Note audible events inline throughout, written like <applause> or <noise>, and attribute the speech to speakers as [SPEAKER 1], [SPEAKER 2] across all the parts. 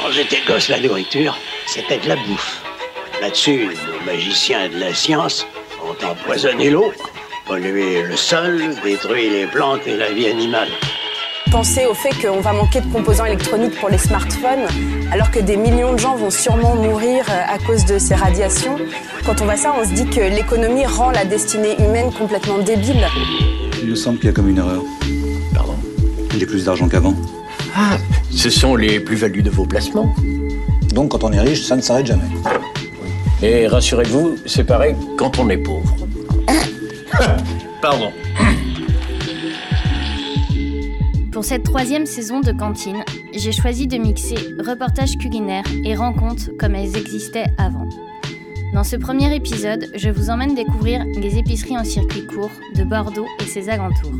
[SPEAKER 1] Quand j'étais gosse, la nourriture, c'était de la bouffe. Là-dessus, nos magiciens de la science ont empoisonné l'eau, pollué le sol, détruit les plantes et la vie animale.
[SPEAKER 2] Pensez au fait qu'on va manquer de composants électroniques pour les smartphones, alors que des millions de gens vont sûrement mourir euh, à cause de ces radiations. Quand on voit ça, on se dit que l'économie rend la destinée humaine complètement débile.
[SPEAKER 3] Il me semble qu'il y a comme une erreur.
[SPEAKER 1] Pardon?
[SPEAKER 3] J'ai plus d'argent qu'avant.
[SPEAKER 1] Ah, ce sont les plus-values de vos placements.
[SPEAKER 3] Donc quand on est riche, ça ne s'arrête jamais.
[SPEAKER 1] Et rassurez-vous, c'est pareil quand on est pauvre. <laughs> Pardon.
[SPEAKER 4] Pour cette troisième saison de Cantine, j'ai choisi de mixer reportages culinaires et rencontres comme elles existaient avant. Dans ce premier épisode, je vous emmène découvrir les épiceries en circuit court de Bordeaux et ses alentours.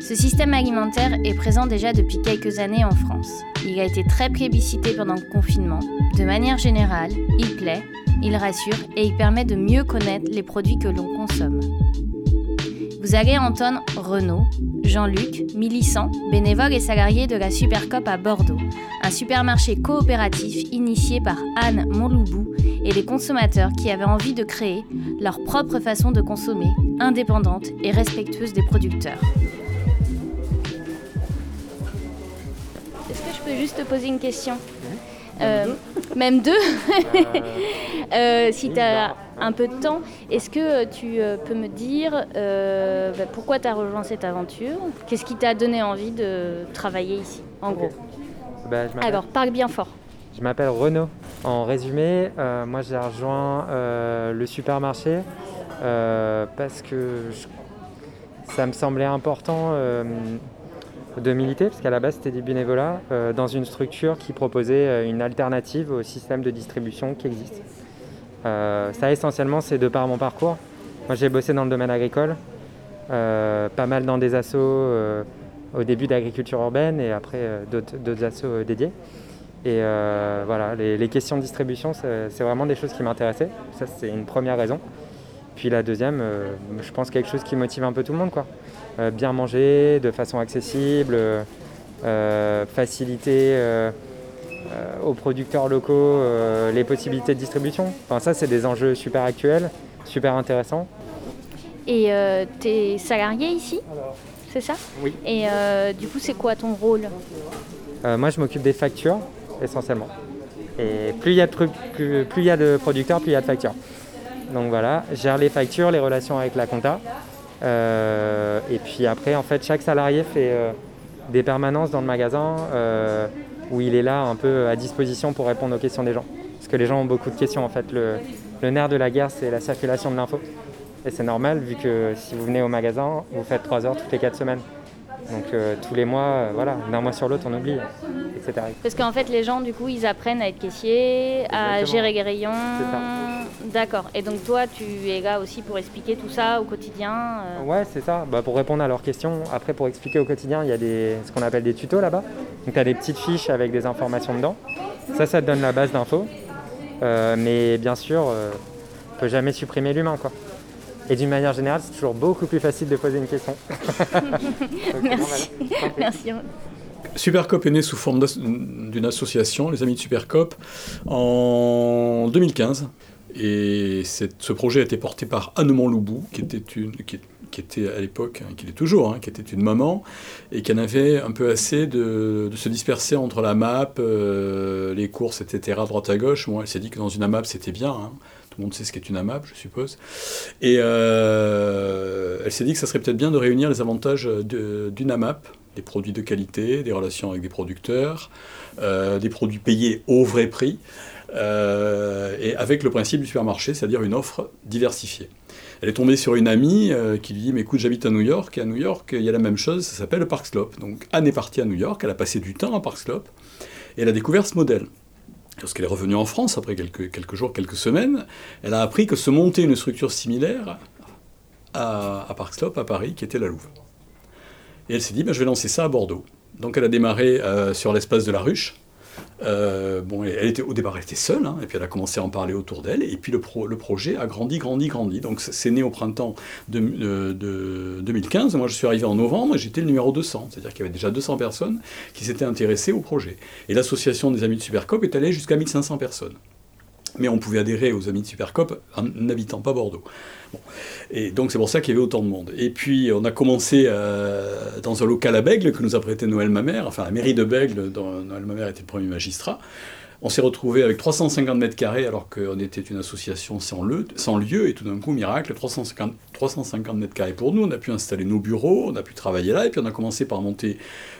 [SPEAKER 4] Ce système alimentaire est présent déjà depuis quelques années en France. Il a été très plébiscité pendant le confinement. De manière générale, il plaît, il rassure et il permet de mieux connaître les produits que l'on consomme. Vous allez entendre Renaud, Jean-Luc, Millicent, bénévole et salarié de la Supercop à Bordeaux, un supermarché coopératif initié par Anne Montloubou et les consommateurs qui avaient envie de créer leur propre façon de consommer, indépendante et respectueuse des producteurs. Peux juste te poser une question. Euh, Même deux <laughs> Euh, Si tu as un peu de temps, est-ce que tu euh, peux me dire euh, bah, pourquoi tu as rejoint cette aventure? Qu'est-ce qui t'a donné envie de travailler ici, en gros?
[SPEAKER 5] Bah, je
[SPEAKER 4] Alors, parle bien fort.
[SPEAKER 5] Je m'appelle Renaud. En résumé, euh, moi j'ai rejoint euh, le supermarché euh, parce que je- ça me semblait important euh, de militer, parce qu'à la base c'était du bénévolat, euh, dans une structure qui proposait euh, une alternative au système de distribution qui existe. Euh, ça essentiellement c'est de par mon parcours. Moi j'ai bossé dans le domaine agricole, euh, pas mal dans des assos au début d'agriculture urbaine et après d'autres assos dédiés. Et voilà, les, les questions de distribution, c'est vraiment des choses qui m'intéressaient. Ça, c'est une première raison. Puis la deuxième, je pense quelque chose qui motive un peu tout le monde. Quoi. Euh, bien manger, de façon accessible, euh, euh, faciliter aux producteurs locaux les possibilités de distribution. Enfin, ça, c'est des enjeux super actuels, super intéressants.
[SPEAKER 4] Et euh, tu es salarié ici C'est ça?
[SPEAKER 5] Oui.
[SPEAKER 4] Et euh, du coup, c'est quoi ton rôle?
[SPEAKER 5] Euh, moi, je m'occupe des factures, essentiellement. Et plus il y a de, plus, plus y a de producteurs, plus il y a de factures. Donc voilà, gère les factures, les relations avec la compta. Euh, et puis après, en fait, chaque salarié fait euh, des permanences dans le magasin euh, où il est là un peu à disposition pour répondre aux questions des gens. Parce que les gens ont beaucoup de questions. En fait, le, le nerf de la guerre, c'est la circulation de l'info. Et c'est normal, vu que si vous venez au magasin, vous faites 3 heures toutes les 4 semaines. Donc euh, tous les mois, euh, voilà, d'un mois sur l'autre, on oublie, etc.
[SPEAKER 4] Parce qu'en fait, les gens, du coup, ils apprennent à être caissiers, à gérer les rayons. D'accord. Et donc, toi, tu es là aussi pour expliquer tout ça au quotidien euh,
[SPEAKER 5] Ouais, c'est ça. Bah, pour répondre à leurs questions, après pour expliquer au quotidien, il y a des, ce qu'on appelle des tutos là-bas. Donc tu as des petites fiches avec des informations dedans. Ça, ça te donne la base d'infos. Mais bien sûr, on peut jamais supprimer l'humain. quoi. Et d'une manière générale, c'est toujours beaucoup plus facile de poser une question. Donc, <laughs>
[SPEAKER 4] Merci.
[SPEAKER 5] voilà.
[SPEAKER 4] Merci.
[SPEAKER 6] Supercop est né sous forme d'une association, les Amis de Supercop, en 2015. Et cette- ce projet a été porté par Anne Montloubou, qui était, une, qui, qui était à l'époque, hein, qui l'est toujours, hein, qui était une maman, et qui en avait un peu assez de, de se disperser entre la map, euh, les courses, etc., à droite à gauche. Bon, elle s'est dit que dans une AMAP, c'était bien. hein. Tout le monde sait ce qu'est une AMAP, je suppose. Et euh, elle s'est dit que ça serait peut-être bien de réunir les avantages d'une AMAP, des produits de qualité, des relations avec des producteurs, euh, des produits payés au vrai prix, euh, et avec le principe du supermarché, c'est-à-dire une offre diversifiée. Elle est tombée sur une amie qui lui dit Mais écoute, j'habite à New York, et à New York, il y a la même chose, ça s'appelle le Park Slope. Donc Anne est partie à New York, elle a passé du temps à Park Slope, et elle a découvert ce modèle. Lorsqu'elle est revenue en France, après quelques, jours, quelques semaines, elle a appris que se montait une structure similaire à, à à Paris, qui était la Louve. Et elle s'est dit, ben, je vais lancer ça à Bordeaux. Donc elle a démarré euh, sur l'espace de la ruche, Euh, elle était, au départ, elle était seule, hein, et puis elle a commencé à en parler autour d'elle, et puis le, projet a grandi, grandi, grandi. Donc c'est né au printemps de, de, 2015, moi je suis arrivé en novembre, et j'étais le numéro 200, c'est-à-dire qu'il y avait déjà 200 personnes qui s'étaient intéressées au projet. Et l'association des Amis de Supercop est allée jusqu'à 1500 personnes mais on pouvait adhérer aux Amis de Supercop en n'habitant pas Bordeaux. Et donc c'est pour ça qu'il y avait autant de monde. Et puis on a commencé euh, dans un local à Bègle que nous a prêté Noël Mamère, enfin la mairie de Bègle, dont Noël Mamère était le premier magistrat. On s'est retrouvé avec 350 mètres carrés alors qu'on était une association sans lieu, et tout d'un coup, miracle, 350, 350 mètres carrés pour nous. On a pu installer nos bureaux, on a pu travailler là, et puis on a commencé par monter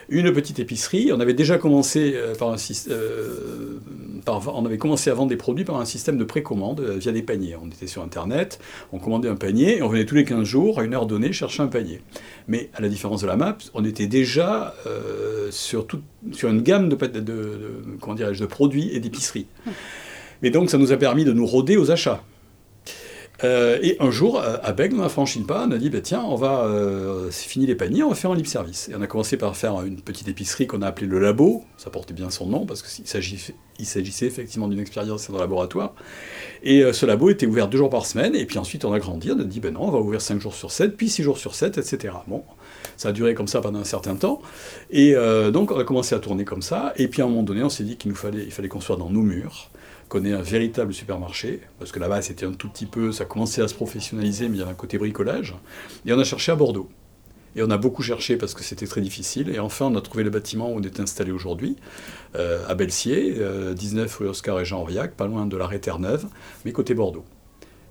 [SPEAKER 6] une petite épicerie. On avait déjà commencé euh, par euh, à vendre des produits par un système de précommande euh, via des paniers. On était sur Internet, on commandait un panier et on venait tous les 15 jours, à une heure donnée, chercher un panier. Mais à la différence de la map, on était déjà sur, sur une gamme de, de, de, de produits et d'épiceries. Mais donc ça nous a permis de nous rôder aux achats. Euh, et un jour, euh, à Bègle, on a franchi le pas, on a dit, bah, tiens, on va, euh, fini les paniers, on va faire un libre service. Et on a commencé par faire une petite épicerie qu'on a appelée le labo, ça portait bien son nom, parce qu'il s'agissait, effectivement d'une expérience dans le laboratoire. Et ce labo était ouvert deux jours par semaine, et puis ensuite on a grandi, on a dit, ben non, on va ouvrir cinq jours sur 7, puis six jours sur 7, etc. Bon, ça a duré comme ça pendant un certain temps, et donc on a commencé à tourner comme ça, et puis à un moment donné, on s'est dit qu'il nous fallait, il fallait construire dans nos murs, qu'on ait un véritable supermarché, parce que là-bas c'était un tout petit peu, ça commençait à se professionnaliser, mais il y avait un côté bricolage. Et on a cherché à Bordeaux. Et on a beaucoup cherché parce que c'était très difficile. Et enfin, on a trouvé le bâtiment où on est installé aujourd'hui, euh, à Belsier, 19 rue Oscar et Jean Aurillac, pas loin de l'arrêt Terre-Neuve, mais côté Bordeaux.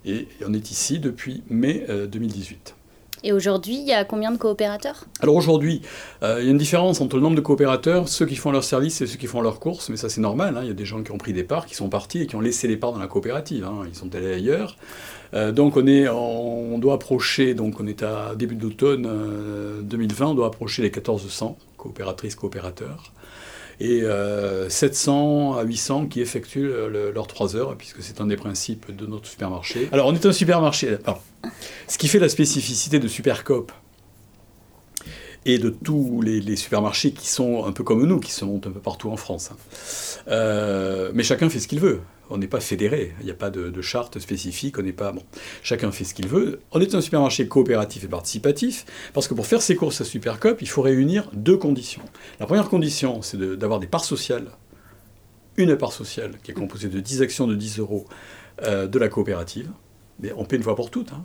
[SPEAKER 6] Et on est ici depuis mai 2018.
[SPEAKER 4] Et aujourd'hui, il y a combien de coopérateurs?
[SPEAKER 6] Alors aujourd'hui, euh, il y a une différence entre le nombre de coopérateurs, ceux qui font leur service et ceux qui font leurs courses, mais ça c'est normal, hein. il y a des gens qui ont pris des parts, qui sont partis et qui ont laissé les parts dans la coopérative, hein. ils sont allés ailleurs. Euh, donc on, est, on doit approcher, donc on est à début d'automne 2020, euh, on doit approcher les 1400 coopératrices, coopérateurs et 700 à 800 qui effectuent leurs 3 heures, puisque c'est un des principes de notre supermarché. Alors on est un supermarché. Ce qui fait la spécificité de Supercop et de tous les, supermarchés qui sont un peu comme nous, qui se montent un peu partout en France. Hein. Euh, mais chacun fait ce qu'il veut. On n'est pas fédéré, il n'y a pas de, charte spécifique, on n'est pas... Chacun fait ce qu'il veut. On est un supermarché coopératif et participatif, parce que pour faire ses courses à Supercop, il faut réunir deux conditions. La première condition, c'est d'avoir des parts sociales. Une part sociale qui est composée de 10 actions de 10 euros euh, de la coopérative, mais on paie une fois pour toutes. Hein.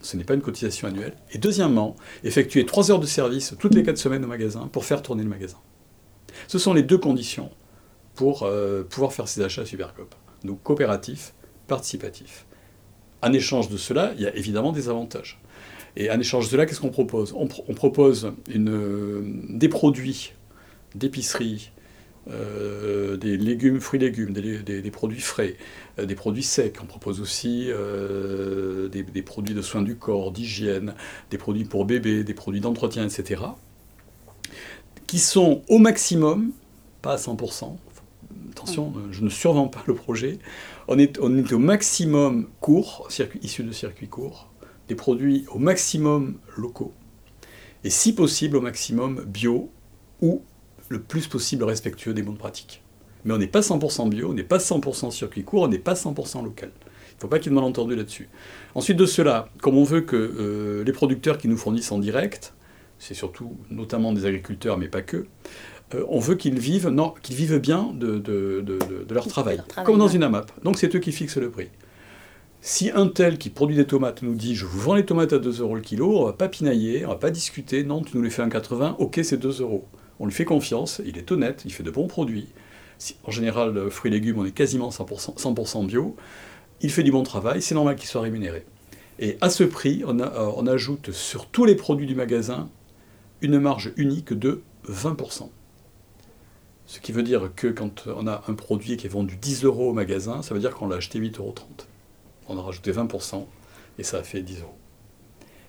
[SPEAKER 6] Ce n'est pas une cotisation annuelle. Et deuxièmement, effectuer trois heures de service toutes les quatre semaines au magasin pour faire tourner le magasin. Ce sont les deux conditions pour euh, pouvoir faire ses achats à Supercop. Donc coopératif, participatif. En échange de cela, il y a évidemment des avantages. Et en échange de cela, qu'est-ce qu'on propose? On, propose des produits d'épicerie, euh, des légumes, fruits, légumes, des, produits frais, euh, des produits secs. On propose aussi euh, des, produits de soins du corps, d'hygiène, des produits pour bébés, des produits d'entretien, etc. Qui sont au maximum, pas à 100%, attention, je ne survends pas le projet, on est, on est au maximum court, circuit, issu de circuits courts, des produits au maximum locaux, et si possible au maximum bio ou le plus possible respectueux des bonnes pratiques. Mais on n'est pas 100% bio, on n'est pas 100% circuit court, on n'est pas 100% local. Il ne faut pas qu'il y ait de malentendu là-dessus. Ensuite de cela, comme on veut que euh, les producteurs qui nous fournissent en direct, c'est surtout notamment des agriculteurs, mais pas que, euh, on veut qu'ils vivent, non, qu'ils vivent bien de, leur travail, comme dans une AMAP. Donc c'est eux qui fixent le prix. Si un tel qui produit des tomates nous dit je vous vends les tomates à 2 euros le kilo, on va pas pinailler, on va pas discuter, non, tu nous les fais à 80, ok c'est 2 euros on lui fait confiance, il est honnête, il fait de bons produits. En général, fruits et légumes, on est quasiment 100%, bio. Il fait du bon travail, c'est normal qu'il soit rémunéré. Et à ce prix, on, euh, on, ajoute sur tous les produits du magasin une marge unique de 20%. Ce qui veut dire que quand on a un produit qui est vendu 10 euros au magasin, ça veut dire qu'on l'a acheté 8,30 euros. On a rajouté 20% et ça a fait 10 euros.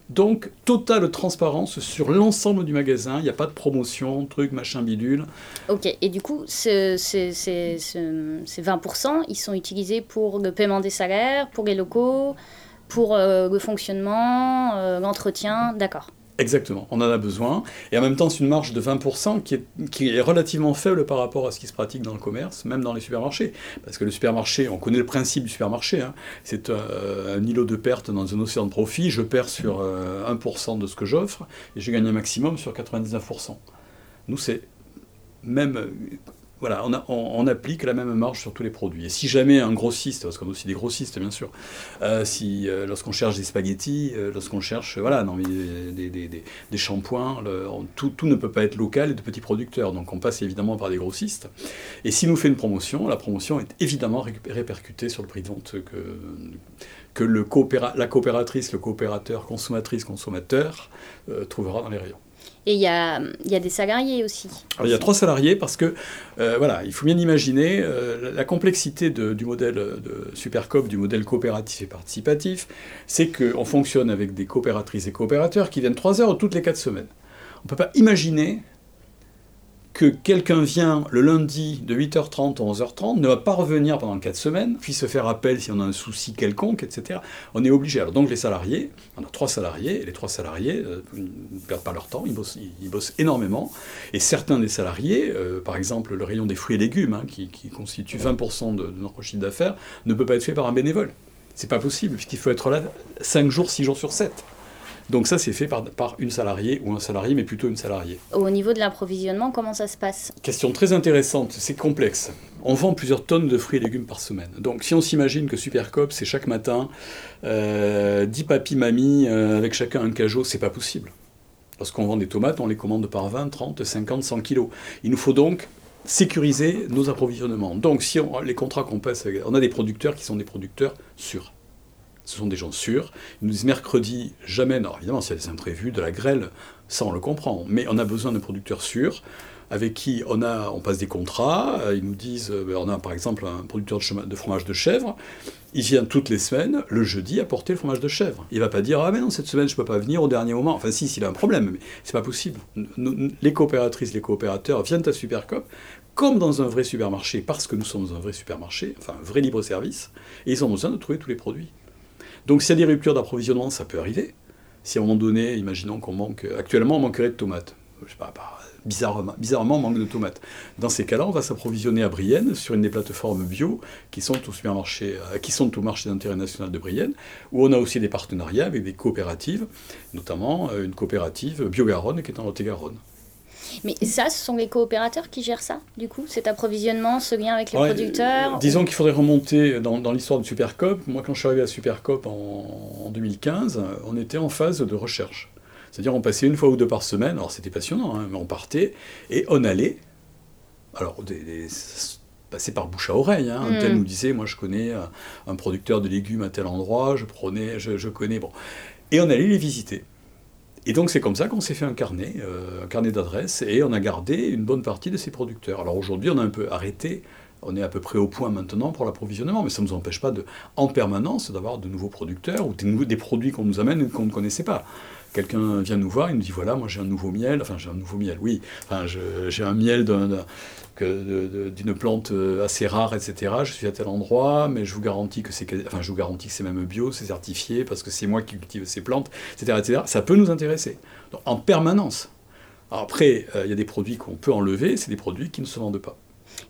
[SPEAKER 6] Donc, totale transparence sur l'ensemble du magasin. Il n'y a pas de promotion, truc, machin, bidule.
[SPEAKER 4] Ok, et du coup, ces 20%, ils sont utilisés pour le paiement des salaires, pour les locaux, pour euh, le fonctionnement, euh, l'entretien, d'accord.
[SPEAKER 6] Exactement, on en a besoin. Et en même temps, c'est une marge de 20% qui est, qui est relativement faible par rapport à ce qui se pratique dans le commerce, même dans les supermarchés. Parce que le supermarché, on connaît le principe du supermarché, hein. c'est euh, un îlot de perte dans un océan de profit. Je perds sur 1% euh, de ce que j'offre et je gagne un maximum sur 99%. Nous, c'est même voilà, on, applique la même marge sur tous les produits. Et si jamais un grossiste, parce qu'on a aussi des grossistes bien sûr, euh, si euh, lorsqu'on cherche des spaghettis, euh, lorsqu'on cherche voilà, des, shampoings, tout, ne peut pas être local et de petits producteurs. Donc on passe évidemment par des grossistes. Et si nous fait une promotion, la promotion est évidemment répercutée sur le prix de vente que, que le la coopératrice, le coopérateur, consommatrice, consommateur trouvera dans les rayons.
[SPEAKER 4] Et il y a, y a, des salariés aussi.
[SPEAKER 6] il y a trois salariés parce que, euh, voilà, il faut bien imaginer euh, la complexité du modèle de Supercoop, du modèle coopératif et participatif, c'est qu'on fonctionne avec des coopératrices et coopérateurs qui viennent trois heures toutes les quatre semaines. On ne peut pas imaginer que quelqu'un vient le lundi de 8h30 à 11h30, ne va pas revenir pendant 4 semaines, puis se faire appel si on a un souci quelconque, etc. On est obligé. Alors donc les salariés, on a trois salariés, et les trois salariés euh, ne perdent pas leur temps, ils bossent, énormément. Et certains des salariés, euh, par exemple le rayon des fruits et légumes, hein, qui, constitue 20% de, de notre chiffre d'affaires, ne peut pas être fait par un bénévole. C'est pas possible, puisqu'il faut être là 5 jours, 6 jours sur 7. Donc ça, c'est fait par, par, une salariée ou un salarié, mais plutôt une salariée.
[SPEAKER 4] Au niveau de l'approvisionnement, comment ça se passe?
[SPEAKER 6] Question très intéressante, c'est complexe. On vend plusieurs tonnes de fruits et légumes par semaine. Donc si on s'imagine que Supercop, c'est chaque matin euh, 10 papis mamies euh, avec chacun un cajot, c'est pas possible. Lorsqu'on vend des tomates, on les commande par 20, 30, 50, 100 kilos. Il nous faut donc sécuriser nos approvisionnements. Donc si on, les contrats qu'on passe, on a des producteurs qui sont des producteurs sûrs ce sont des gens sûrs. Ils nous disent mercredi, jamais, non, évidemment, s'il y a des imprévus, de la grêle, ça on le comprend, mais on a besoin d'un producteur sûr avec qui on, a, on passe des contrats. Ils nous disent, euh, on a par exemple un producteur de, fromage de chèvre, il vient toutes les semaines, le jeudi, apporter le fromage de chèvre. Il va pas dire, ah mais non, cette semaine je peux pas venir au dernier moment. Enfin si, s'il a un problème, mais c'est pas possible. les coopératrices, les coopérateurs viennent à Supercop, comme dans un vrai supermarché, parce que nous sommes un vrai supermarché, enfin un vrai libre-service, et ils ont besoin de trouver tous les produits. Donc s'il y a des ruptures d'approvisionnement, ça peut arriver. Si à un moment donné, imaginons qu'on manque, actuellement on manquerait de tomates, je sais pas, bizarrement, bizarrement on manque de tomates. Dans ces cas-là, on va s'approvisionner à Brienne sur une des plateformes bio qui sont au supermarché, euh, qui sont au marché d'intérêt national de Brienne, où on a aussi des partenariats avec des coopératives, notamment euh, une coopérative Bio-Garonne qui est en Lot-et-Garonne.
[SPEAKER 4] Mais ça, ce sont les coopérateurs qui gèrent ça, du coup Cet approvisionnement, ce lien avec les producteurs
[SPEAKER 6] Disons qu'il faudrait remonter dans, dans l'histoire de Supercop. Moi, quand je suis arrivé à Supercop en, en 2015, on était en phase de recherche. C'est-à-dire on passait une fois ou deux par semaine, alors c'était passionnant, hein, mais on partait et on allait. Alors, des, passait par bouche à oreille. Hein. Un tel mm. nous disait, moi je connais un, producteur de légumes à tel endroit, je prenais, je, je connais, bon. Et on allait les visiter. Et donc c'est comme ça qu'on s'est fait un carnet, euh, un carnet d'adresses, et on a gardé une bonne partie de ces producteurs. Alors aujourd'hui, on a un peu arrêté, on est à peu près au point maintenant pour l'approvisionnement, mais ça ne nous empêche pas de, en permanence d'avoir de nouveaux producteurs ou des, produits qu'on nous amène qu'on ne connaissait pas. Quelqu'un vient nous voir, il nous dit voilà, moi j'ai un nouveau miel, enfin j'ai un nouveau miel, oui, enfin j'ai un miel d'une plante euh, assez rare, etc. Je suis à tel endroit, mais je vous garantis que c'est, enfin je vous garantis que c'est même bio, c'est certifié parce que c'est moi qui cultive ces plantes, etc., etc. Ça peut nous intéresser en permanence. après, euh, il y a des produits qu'on peut enlever, c'est des produits qui ne se vendent pas.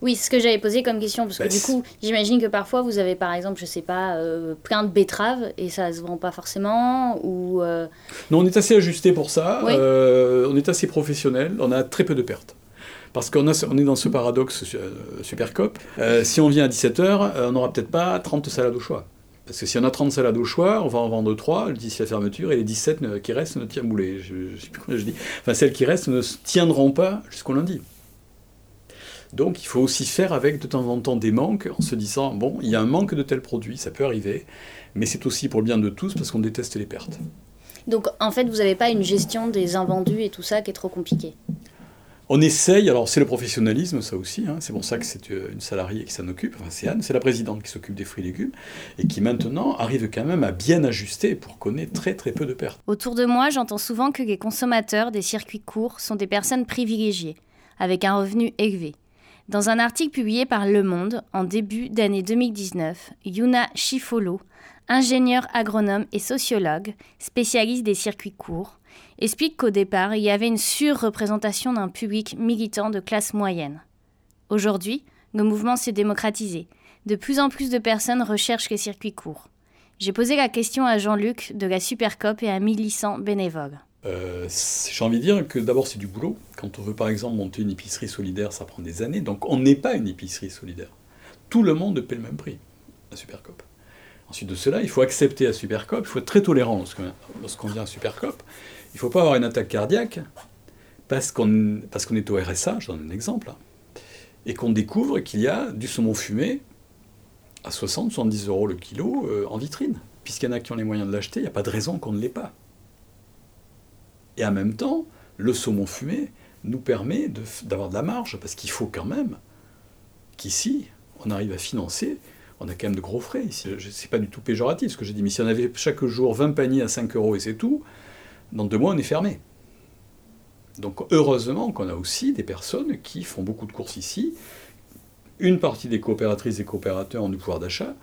[SPEAKER 4] Oui, c'est ce que j'avais posé comme question, parce que bah, du coup, j'imagine que parfois vous avez par exemple, je sais pas, euh, plein de betteraves et ça se vend pas forcément, ou... Euh,
[SPEAKER 6] non, on est assez ajusté pour ça, euh, on est assez professionnel, on a très peu de pertes. Parce qu'on on est dans ce paradoxe super cop. si on vient à 17h, on n'aura peut-être pas 30 salades au choix. Parce que si on a 30 salades au choix, on va en vendre 3 d'ici la fermeture, et les 17 qui restent ne sais plus je dis. Enfin, celles qui restent ne tiendront pas jusqu'au lundi. Donc il faut aussi faire avec de temps en temps des manques en se disant, bon, il y a un manque de tel produit, ça peut arriver, mais c'est aussi pour le bien de tous parce qu'on déteste les pertes.
[SPEAKER 4] Donc en fait, vous n'avez pas une gestion des invendus et tout ça qui est trop compliquée?
[SPEAKER 6] On essaye, alors c'est le professionnalisme, ça aussi, hein. c'est pour ça que c'est euh, une salariée qui s'en occupe, enfin c'est Anne, c'est la présidente qui s'occupe des fruits et légumes, et qui maintenant arrive quand même à bien ajuster pour qu'on ait très très peu de pertes.
[SPEAKER 4] Autour de moi, j'entends souvent que les consommateurs des circuits courts sont des personnes privilégiées, avec un revenu élevé. Dans un article publié par Le Monde en début d'année 2019, Yuna Shifolo, ingénieure agronome et sociologue, spécialiste des circuits courts, explique qu'au départ, il y avait une surreprésentation d'un public militant de classe moyenne. Aujourd'hui, le mouvement s'est démocratisé. De plus en plus de personnes recherchent les circuits courts. J'ai posé la question à Jean-Luc de la Supercop et à 1100 bénévoles.
[SPEAKER 6] Euh, J'ai envie de dire que d'abord c'est du boulot. Quand on veut par exemple monter une épicerie solidaire, ça prend des années. Donc on n'est pas une épicerie solidaire. Tout le monde paie le même prix, à Supercop. Ensuite de cela, il faut accepter à Supercop, il faut être très tolérant lorsqu'on vient à Supercop. Il ne faut pas avoir une attaque cardiaque parce qu'on est au RSA, je donne un exemple, et qu'on découvre qu'il y a du saumon fumé à 60-70 euros le kilo euh, en vitrine. Puisqu'il y en a qui ont les moyens de l'acheter, il n'y a pas de raison qu'on ne l'ait pas. Et en même temps, le saumon fumé nous permet d'avoir de, la marge, parce qu'il faut quand même qu'ici, on arrive à financer. On a quand même de gros frais ici. C'est pas du tout péjoratif ce que j'ai dit, mais si on avait chaque jour 20 paniers à 5 euros et c'est tout, dans deux mois on est fermé. Donc heureusement qu'on a aussi des personnes qui font beaucoup de courses ici. Une partie des coopératrices et coopérateurs ont du pouvoir d'achat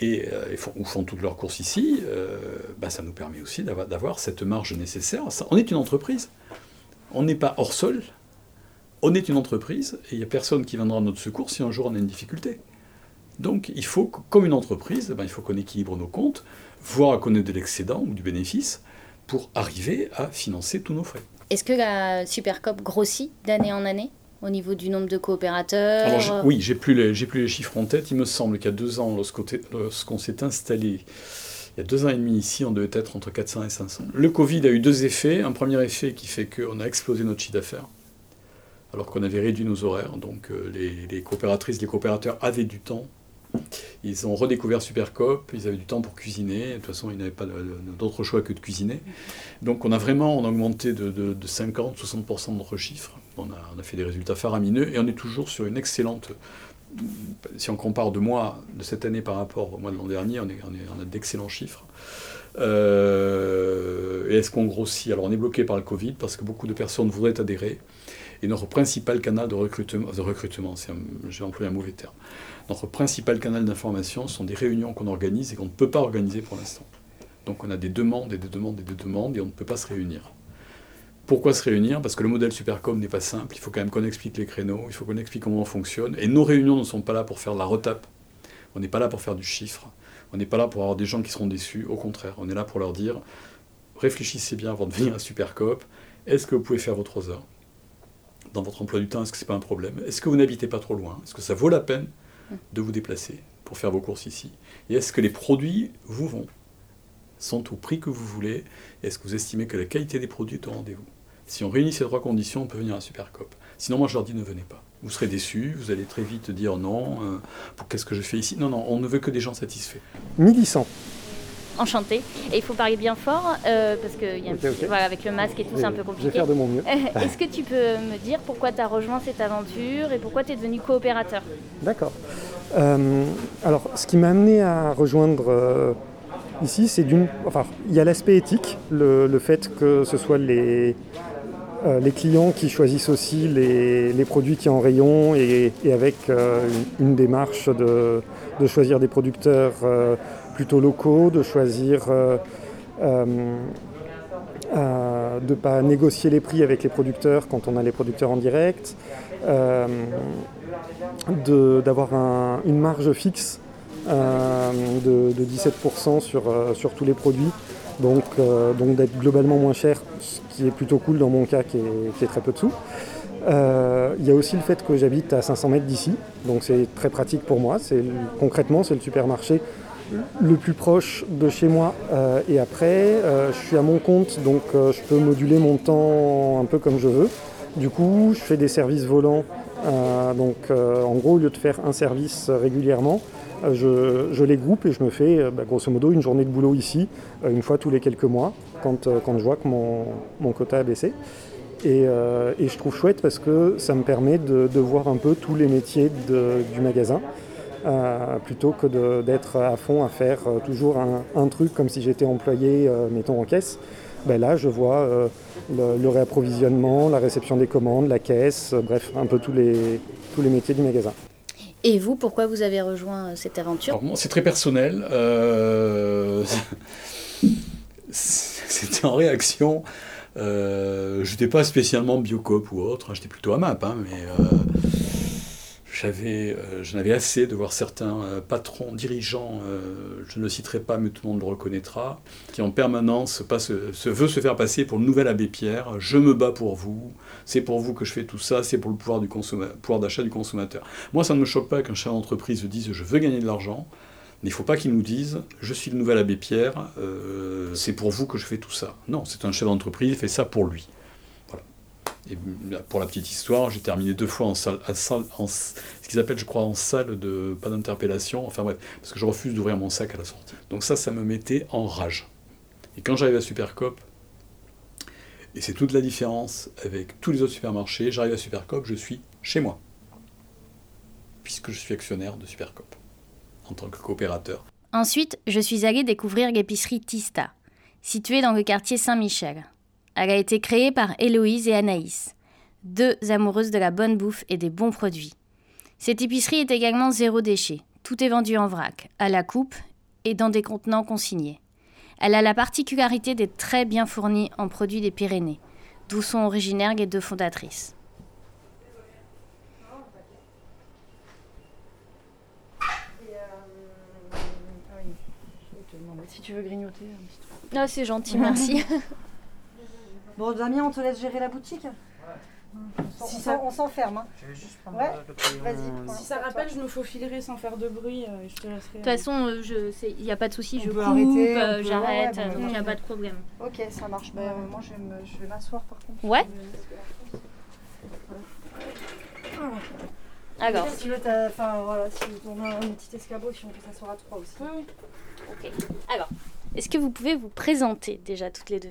[SPEAKER 6] et, euh, font, ou font toutes leurs courses ici. euh, bah, ça nous permet aussi d'avoir- cette marge nécessaire. On est une entreprise. On n'est pas hors sol. On est une entreprise et il n'y a personne qui viendra à notre secours si un jour on a une difficulté. Donc il faut, comme une entreprise, ben, il faut qu'on équilibre nos comptes, voire qu'on ait de l'excédent ou du bénéfice pour arriver à financer tous nos frais.
[SPEAKER 4] Est-ce que la Supercop grossit d'année en année au niveau du nombre de coopérateurs
[SPEAKER 6] Alors, j'ai- oui, j'ai plus, les, j'ai plus les chiffres en tête. Il me semble qu'il y a deux ans, lorsqu'on s'est installé, il y a deux ans et demi ici, on devait être entre 400 et 500. Le Covid a eu deux effets. Un premier effet qui fait qu'on a explosé notre chiffre d'affaires, alors qu'on avait réduit nos horaires. Donc euh, les, les coopératrices, les coopérateurs avaient du temps. Ils ont redécouvert Supercop, ils avaient du temps pour cuisiner. De toute façon, ils n'avaient pas d'autre choix que de cuisiner. Donc on a vraiment augmenté de, de, de 50-60% de notre chiffre. On a, fait des résultats faramineux et on est toujours sur une excellente. Si on compare de mois de cette année par rapport au mois de l'an dernier, on a d'excellents chiffres. Euh, et est-ce qu'on grossit? Alors on est bloqué par le Covid parce que beaucoup de personnes voudraient adhérer. Et notre principal canal de recrutement, de recrutement j'ai employé un mauvais terme, notre principal canal d'information sont des réunions qu'on organise et qu'on ne peut pas organiser pour l'instant. Donc on a des demandes et des demandes et des demandes et on ne peut pas se réunir. Pourquoi se réunir? Parce que le modèle Supercom n'est pas simple, il faut quand même qu'on explique les créneaux, il faut qu'on explique comment on fonctionne. Et nos réunions ne sont pas là pour faire de la retape, on n'est pas là pour faire du chiffre, on n'est pas là pour avoir des gens qui seront déçus, au contraire, on est là pour leur dire, réfléchissez bien avant de venir à Supercop, est-ce que vous pouvez faire vos 3 heures? dans votre emploi du temps Est-ce que ce n'est pas un problème? Est-ce que vous n'habitez pas trop loin? Est-ce que ça vaut la peine de vous déplacer pour faire vos courses ici? Et est-ce que les produits vous vont? Sont au prix que vous voulez? Est-ce que vous estimez que la qualité des produits est au rendez-vous? Si on réunit ces trois conditions, on peut venir à Supercop. Sinon, moi, je leur dis ne venez pas. Vous serez déçus, vous allez très vite dire non, euh, qu'est-ce que je fais ici? Non, non, on ne veut que des gens satisfaits.
[SPEAKER 7] 1100
[SPEAKER 4] enchantée. Et il faut parler bien fort, euh, parce que y a petit, avec le masque et tout, c'est un peu compliqué.
[SPEAKER 7] Je vais faire de mon mieux. <laughs>
[SPEAKER 4] Est-ce que tu peux me dire pourquoi tu as rejoint cette aventure et pourquoi tu es devenu coopérateur?
[SPEAKER 7] D'accord. Euh, alors, ce qui m'a amené à rejoindre euh, ici, c'est d'une. Enfin, il y a l'aspect éthique, le, fait que ce soit les, clients qui choisissent aussi les, produits qui en rayon et, avec une, démarche de, choisir des producteurs plutôt locaux, de choisir. euh, euh, euh, de ne pas négocier les prix avec les producteurs quand on a les producteurs en direct, d'avoir un- une marge fixe de, de 17% sur, tous les produits, donc, d'être globalement moins cher, ce qui est plutôt cool dans mon cas qui est, qui est très peu de sous. Il y a aussi le fait que j'habite à 500 mètres d'ici, donc c'est très pratique pour moi. Concrètement, c'est le supermarché le plus proche de chez moi. Euh, et après, euh, je suis à mon compte, donc euh, je peux moduler mon temps un peu comme je veux. Du coup, je fais des services volants. Donc, en gros, au lieu de faire un service régulièrement, je, les groupe et je me fais bah, grosso modo une journée de boulot ici, une fois tous les quelques mois, quand, je vois que mon, quota a baissé. Et, je trouve chouette parce que ça me permet de, voir un peu tous les métiers du magasin. Euh, plutôt que d'être à fond à faire euh, toujours un, un truc comme si j'étais employé, euh, mettons en caisse. Ben là, je vois euh, le, le réapprovisionnement, la réception des commandes, la caisse, euh, bref, un peu tous les, tous les métiers du magasin.
[SPEAKER 4] Et vous, pourquoi vous avez rejoint cette aventure?
[SPEAKER 6] Alors, moi, c'est très personnel. euh, <laughs> C'était en réaction Euh, je n'étais pas spécialement biocop ou autre, hein, j'étais plutôt à MAP, hein, mais euh, j'avais, euh, j'en avais assez de voir certains patrons, dirigeants, je ne le citerai pas, mais tout le monde le reconnaîtra, qui en permanence se, veut se faire passer pour le nouvel abbé Pierre. Je me bats pour vous, c'est pour vous que je fais tout ça, c'est pour le pouvoir, d'achat du consommateur. Moi, ça ne me choque pas qu'un chef d'entreprise dise je veux gagner de l'argent. Mais il ne faut pas qu'ils nous disent je suis le nouvel abbé Pierre, euh, c'est pour vous que je fais tout ça. Non, c'est un chef d'entreprise, il fait ça pour lui. Et pour la petite histoire, j'ai terminé deux fois en salle, ce qu'ils appellent, je crois, en salle de pas d'interpellation. Enfin bref, parce que je refuse d'ouvrir mon sac à la sortie. Donc ça, ça me mettait en rage. Et quand j'arrive à Supercop, et c'est toute la différence avec tous les autres supermarchés, j'arrive à Supercop, je suis chez moi, puisque je suis actionnaire de Supercop en tant que coopérateur.
[SPEAKER 4] Ensuite, je suis allée découvrir l'épicerie Tista, située dans le quartier Saint-Michel. Elle a été créée par Héloïse et Anaïs, deux amoureuses de la bonne bouffe et des bons produits. Cette épicerie est également zéro déchet. Tout est vendu en vrac, à la coupe et dans des contenants consignés. Elle a la particularité d'être très bien fournie en produits des Pyrénées, d'où sont originaires les deux fondatrices.
[SPEAKER 8] si tu veux grignoter un petit
[SPEAKER 4] truc. Ah, c'est gentil, merci. <laughs>
[SPEAKER 8] bon, Damien, on te laisse gérer la boutique si ça... On s'enferme. Hein. Ouais, vas-y.
[SPEAKER 2] Si ça rappelle, je me faufilerai sans faire de bruit. Euh, je te laisserai.
[SPEAKER 4] De toute façon, il n'y a pas de souci, je coupe, euh, j'arrête, donc il n'y a pas de problème.
[SPEAKER 8] Ok, ça marche. Ben, moi, je vais m'asseoir par contre.
[SPEAKER 4] Ouais. Alors.
[SPEAKER 8] Si tu veux, enfin voilà, si on a un petit escabeau, si on peut s'asseoir à trois aussi.
[SPEAKER 4] Ok. Alors, est-ce que vous pouvez vous présenter déjà toutes les deux?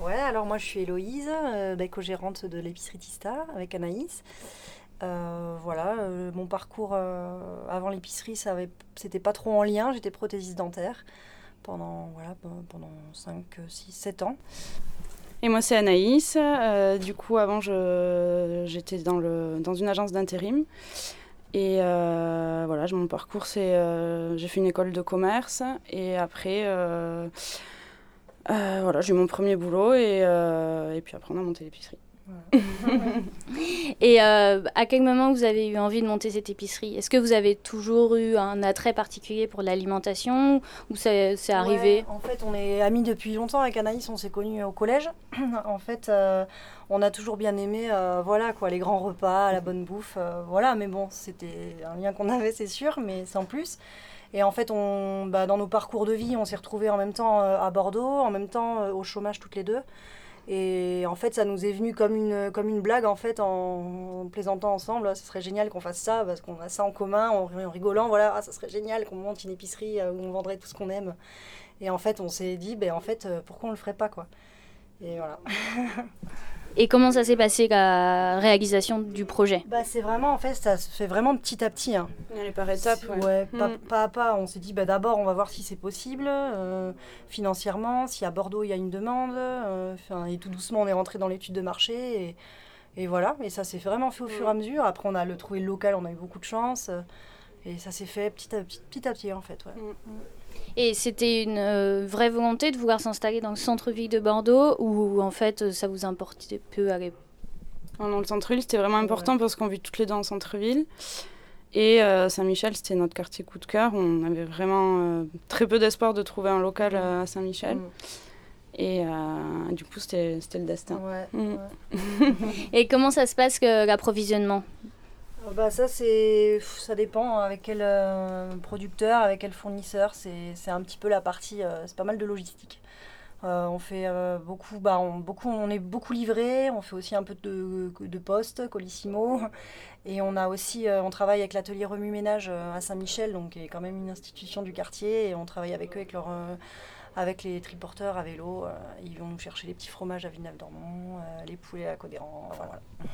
[SPEAKER 8] Ouais, alors moi je suis Héloïse, euh, bah, co-gérante de l'épicerie Tista avec Anaïs. Euh, voilà, euh, mon parcours avant l'épicerie, c'était pas trop en lien, j'étais prothésiste dentaire pendant, voilà, pendant 5, 6, 7 ans.
[SPEAKER 2] Et moi c'est Anaïs, du coup avant j'étais dans, le, dans une agence d'intérim. Et voilà, mon parcours, c'est j'ai fait une école de commerce et après, voilà, j'ai eu mon premier boulot et, euh, et puis après on a monté l'épicerie. <laughs>
[SPEAKER 4] et euh, à quel moment vous avez eu envie de monter cette épicerie? Est-ce que vous avez toujours eu un attrait particulier pour l'alimentation ou c'est arrivé?
[SPEAKER 8] En fait, on est amis depuis longtemps avec Anaïs, on s'est connus au collège. <clears throat> en fait, on a toujours bien aimé voilà quoi, les grands repas, la bonne bouffe, voilà. Mais bon, c'était un lien qu'on avait, c'est sûr, mais sans plus. Et en fait, on, bah, dans nos parcours de vie, on s'est retrouvés en même temps euh, à Bordeaux, en même temps euh, au chômage toutes les deux. Et en fait, ça nous est venu comme une, comme une blague, en fait, en, plaisantant ensemble. Ce serait génial qu'on fasse ça, parce qu'on a ça en commun, en, rigolant. Voilà, ah, ça serait génial qu'on monte une épicerie euh, où on vendrait tout ce qu'on aime. Et en fait, on s'est dit, ben, en fait, pourquoi on le ferait pas, quoi. Et voilà. <laughs>
[SPEAKER 4] Et comment ça s'est passé la réalisation du projet?
[SPEAKER 8] Bah, C'est vraiment, en fait, ça se fait vraiment petit à petit. Hein.
[SPEAKER 2] est par étapes.
[SPEAKER 8] Ouais, mm. pas, à pas. On s'est dit, bah, d'abord, on va voir si c'est possible euh, financièrement, si à Bordeaux il y a une demande. Euh, et tout doucement, on est rentré dans l'étude de marché. Et, et voilà, et ça s'est vraiment fait au fur et à mm. mesure. Après, on a le trouvé le local, on a eu beaucoup de chance. Et ça s'est fait petit à petit, petit, à petit en fait. Ouais. Mm,
[SPEAKER 4] et c'était une euh, vraie volonté de vouloir s'installer dans le centre-ville de Bordeaux ou en fait ça vous importait peu à l'époque
[SPEAKER 2] Dans le centre-ville, c'était vraiment important parce qu'on vit toutes les deux en centre-ville. Et euh, Saint-Michel, c'était notre quartier coup de cœur. On avait vraiment euh, très peu d'espoir de trouver un local à Saint-Michel. Mm. Et du coup, c'était le destin.
[SPEAKER 8] Ouais, mm. <laughs>
[SPEAKER 4] Et comment ça se passe l'approvisionnement?
[SPEAKER 8] euh, bah ça c'est ça dépend avec quel euh, producteur, avec quel fournisseur. C'est un petit peu la partie, euh, c'est pas mal de logistique. on fait beaucoup, bah on, beaucoup, on est beaucoup livré. On fait aussi un peu de, de poste, Colissimo, et on a aussi, on travaille avec l'atelier remue ménage à Saint-Michel, donc qui est quand même une institution du quartier, et on travaille avec eux avec leur avec les triporteurs à vélo. Euh, ils vont nous chercher les petits fromages à Villeneuve-d'Ormont, euh, les poulets à Codéran.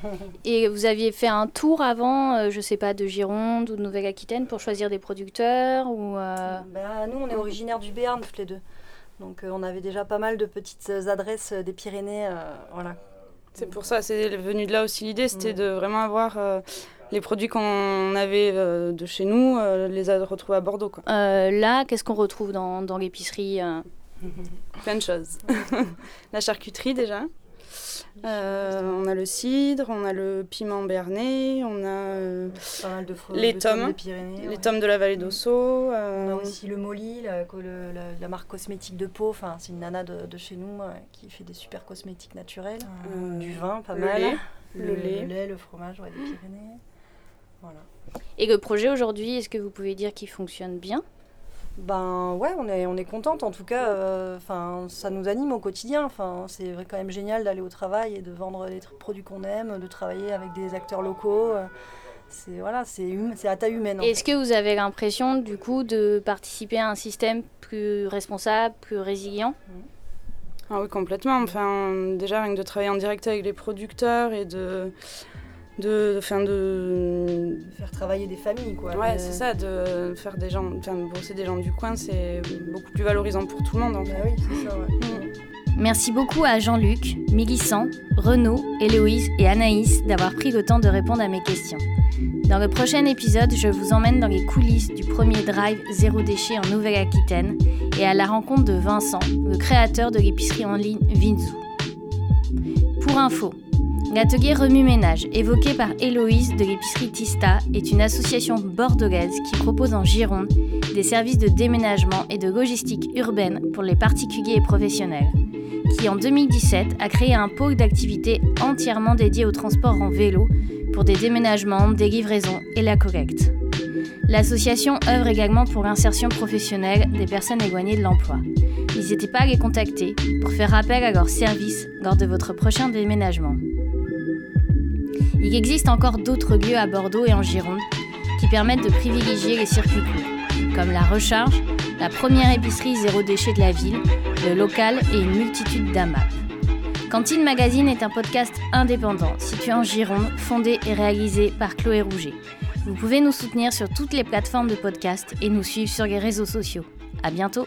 [SPEAKER 8] <laughs>
[SPEAKER 4] Et vous aviez fait un tour avant, euh, je sais pas, de Gironde ou de Nouvelle-Aquitaine pour choisir des producteurs ou
[SPEAKER 8] ben, Nous, on est originaire du Béarn, toutes les deux. Donc on avait déjà pas mal de petites adresses des Pyrénées. voilà.
[SPEAKER 2] C'est pour ça, c'est venu de là aussi l'idée, c'était de vraiment avoir les produits qu'on avait euh, de chez nous, euh, les retrouver à Bordeaux. Quoi.
[SPEAKER 4] Euh, là, qu'est-ce qu'on retrouve dans, dans l'épicerie <laughs>
[SPEAKER 2] Plein de choses. <laughs> la charcuterie déjà. Euh, on a le cidre, on a le piment bernet, on a euh,
[SPEAKER 8] Pas mal de fre-
[SPEAKER 2] les tomes,
[SPEAKER 8] des Pyrénées,
[SPEAKER 2] les
[SPEAKER 8] ouais.
[SPEAKER 2] tomes de la vallée d'Osso.
[SPEAKER 8] On
[SPEAKER 2] euh,
[SPEAKER 8] a aussi le Molly, la, co- le- la- la marque cosmétique de peau. Enfin, c'est une nana de, de chez nous euh, qui fait des super cosmétiques naturels.
[SPEAKER 2] Euh,
[SPEAKER 8] du vin, pas
[SPEAKER 2] le
[SPEAKER 8] mal.
[SPEAKER 2] lait,
[SPEAKER 8] le,
[SPEAKER 2] le lait.
[SPEAKER 8] le lait, le fromage, ouais, des Pyrénées. Voilà.
[SPEAKER 4] Et le projet aujourd'hui, est-ce que vous pouvez dire qu'il fonctionne bien?
[SPEAKER 8] Ben ouais, on est, on est contente en tout cas. euh, Enfin, ça nous anime au quotidien. Enfin, c'est quand même génial d'aller au travail et de vendre les produits qu'on aime, de travailler avec des acteurs locaux. euh, C'est voilà, c'est hum- c'est à taille humaine.
[SPEAKER 4] Est-ce que vous avez l'impression du coup de participer à un système plus responsable, plus résilient?
[SPEAKER 2] Ah oui, complètement. Enfin, déjà, rien que de travailler en direct avec les producteurs et de. De, enfin, de
[SPEAKER 8] faire travailler des familles quoi.
[SPEAKER 2] Ouais, c'est ça, de faire des gens, enfin, de bosser des gens du coin, c'est beaucoup plus valorisant pour tout le monde en fait.
[SPEAKER 8] Bah oui, c'est ça. ouais.
[SPEAKER 2] Mm.
[SPEAKER 4] Merci beaucoup à Jean-Luc, Mélissant, Renaud, Héloïse et Anaïs d'avoir pris le temps de répondre à mes questions. Dans le prochain épisode, je vous emmène dans les coulisses du premier drive zéro déchet en Nouvelle-Aquitaine et à la rencontre de Vincent, le créateur de l'épicerie en ligne Vinzou. Pour info, l'atelier Remue-Ménage, évoqué par Héloïse de l'épicerie Tista, est une association bordelaise qui propose en Gironde des services de déménagement et de logistique urbaine pour les particuliers et professionnels qui en 2017 a créé un pôle d'activité entièrement dédié au transport en vélo pour des déménagements, des livraisons et la collecte. L'association œuvre également pour l'insertion professionnelle des personnes éloignées de l'emploi. N'hésitez pas à les contacter pour faire appel à leurs services lors de votre prochain déménagement. Il existe encore d'autres lieux à Bordeaux et en Gironde qui permettent de privilégier les circuits courts, comme la recharge, la première épicerie zéro déchet de la ville, le local et une multitude d'AMAP. Cantine Magazine est un podcast indépendant situé en Gironde, fondé et réalisé par Chloé Rouget. Vous pouvez nous soutenir sur toutes les plateformes de podcast et nous suivre sur les réseaux sociaux. À bientôt!